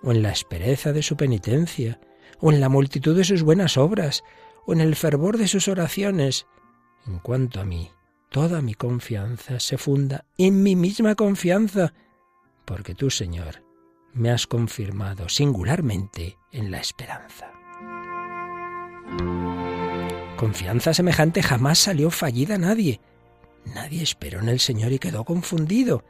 o en la espereza de su penitencia, o en la multitud de sus buenas obras, o en el fervor de sus oraciones. En cuanto a mí, toda mi confianza se funda en mi misma confianza, porque tú, Señor, me has confirmado singularmente en la esperanza. Confianza semejante jamás salió fallida a nadie. Nadie esperó en el Señor y quedó confundido.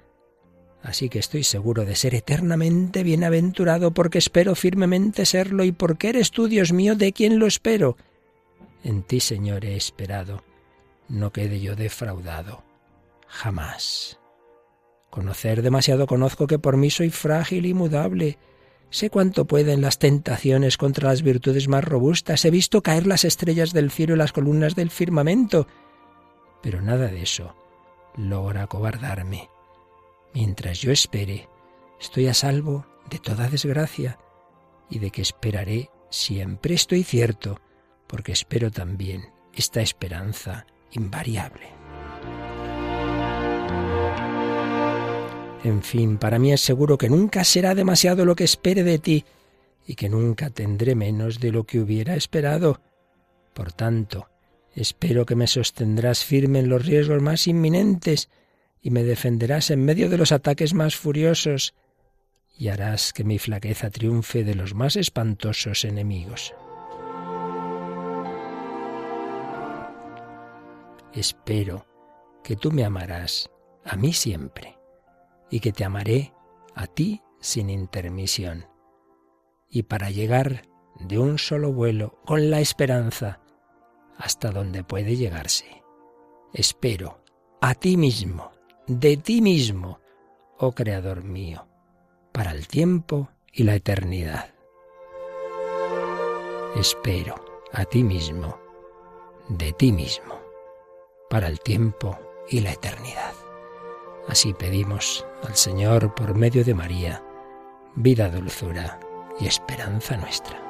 Así que estoy seguro de ser eternamente bienaventurado porque espero firmemente serlo y porque eres tú, Dios mío, de quien lo espero. En ti, Señor, he esperado. No quede yo defraudado. Jamás. Conocer demasiado conozco que por mí soy frágil y mudable. Sé cuánto pueden las tentaciones contra las virtudes más robustas. He visto caer las estrellas del cielo y las columnas del firmamento. Pero nada de eso logra acobardarme. Mientras yo espere, estoy a salvo de toda desgracia y de que esperaré siempre estoy cierto, porque espero también esta esperanza invariable. En fin, para mí es seguro que nunca será demasiado lo que espere de ti y que nunca tendré menos de lo que hubiera esperado. Por tanto, espero que me sostendrás firme en los riesgos más inminentes y me defenderás en medio de los ataques más furiosos y harás que mi flaqueza triunfe de los más espantosos enemigos. Espero que tú me amarás a mí siempre y que te amaré a ti sin intermisión. Y para llegar de un solo vuelo con la esperanza hasta donde puede llegarse. Espero a ti mismo, de ti mismo, oh Creador mío, para el tiempo y la eternidad. Espero a ti mismo, de ti mismo, para el tiempo y la eternidad. Así pedimos al Señor por medio de María, vida, dulzura y esperanza nuestra.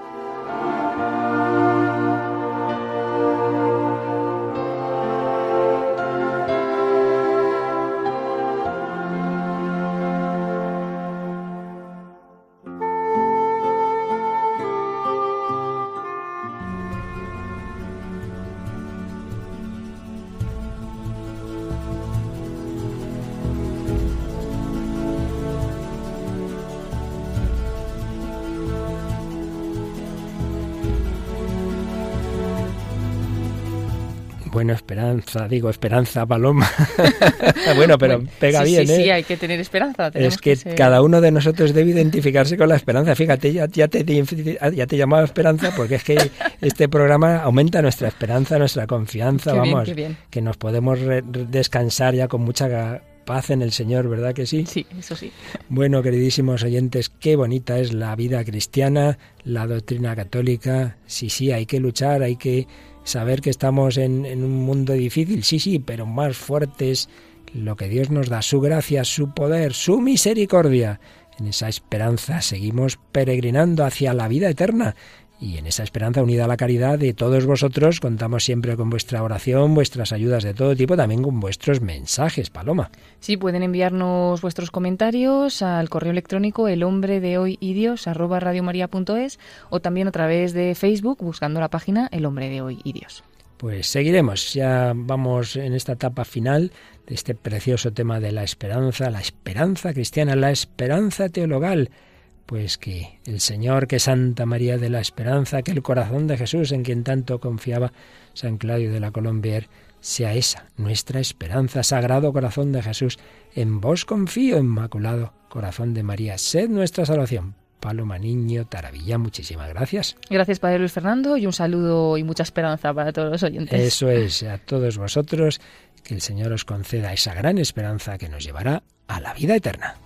Bueno, esperanza, digo esperanza, paloma. <laughs> bueno, pero pega bien, ¿eh? Sí, hay que tener esperanza. Es que, cada uno de nosotros debe identificarse con la esperanza. Fíjate, ya, ya, te, ya te llamaba esperanza porque es que este programa aumenta nuestra esperanza, nuestra confianza, vamos, que nos podemos descansar ya con mucha paz en el Señor, ¿verdad que sí? Sí, eso sí. Bueno, queridísimos oyentes, qué bonita es la vida cristiana, la doctrina católica. Sí, sí, hay que luchar, hay que saber que estamos en, en, un mundo difícil, sí, sí, pero más fuertes lo que Dios nos da, su gracia, su poder, su misericordia. En esa esperanza seguimos peregrinando hacia la vida eterna y en esa esperanza unida a la caridad de todos vosotros contamos siempre con vuestra oración, vuestras ayudas de todo tipo, también con vuestros mensajes, Paloma. Sí, pueden enviarnos vuestros comentarios al correo electrónico el hombre de hoy y Dios arroba radiomaria.es o también a través de Facebook buscando la página El hombre de hoy y Dios. Pues seguiremos, ya vamos en esta etapa final de este precioso tema de la esperanza, la esperanza cristiana, la esperanza teologal pues que el Señor, que Santa María de la Esperanza, que el corazón de Jesús en quien tanto confiaba San Claudio de la Colombier, sea esa nuestra esperanza. Sagrado corazón de Jesús, en vos confío, Inmaculado corazón de María, sed nuestra salvación. Paloma Niño, Taravilla, muchísimas gracias. Gracias, Padre Luis Fernando, y un saludo y mucha esperanza para todos los oyentes. Eso es, a todos vosotros, que el Señor os conceda esa gran esperanza que nos llevará a la vida eterna.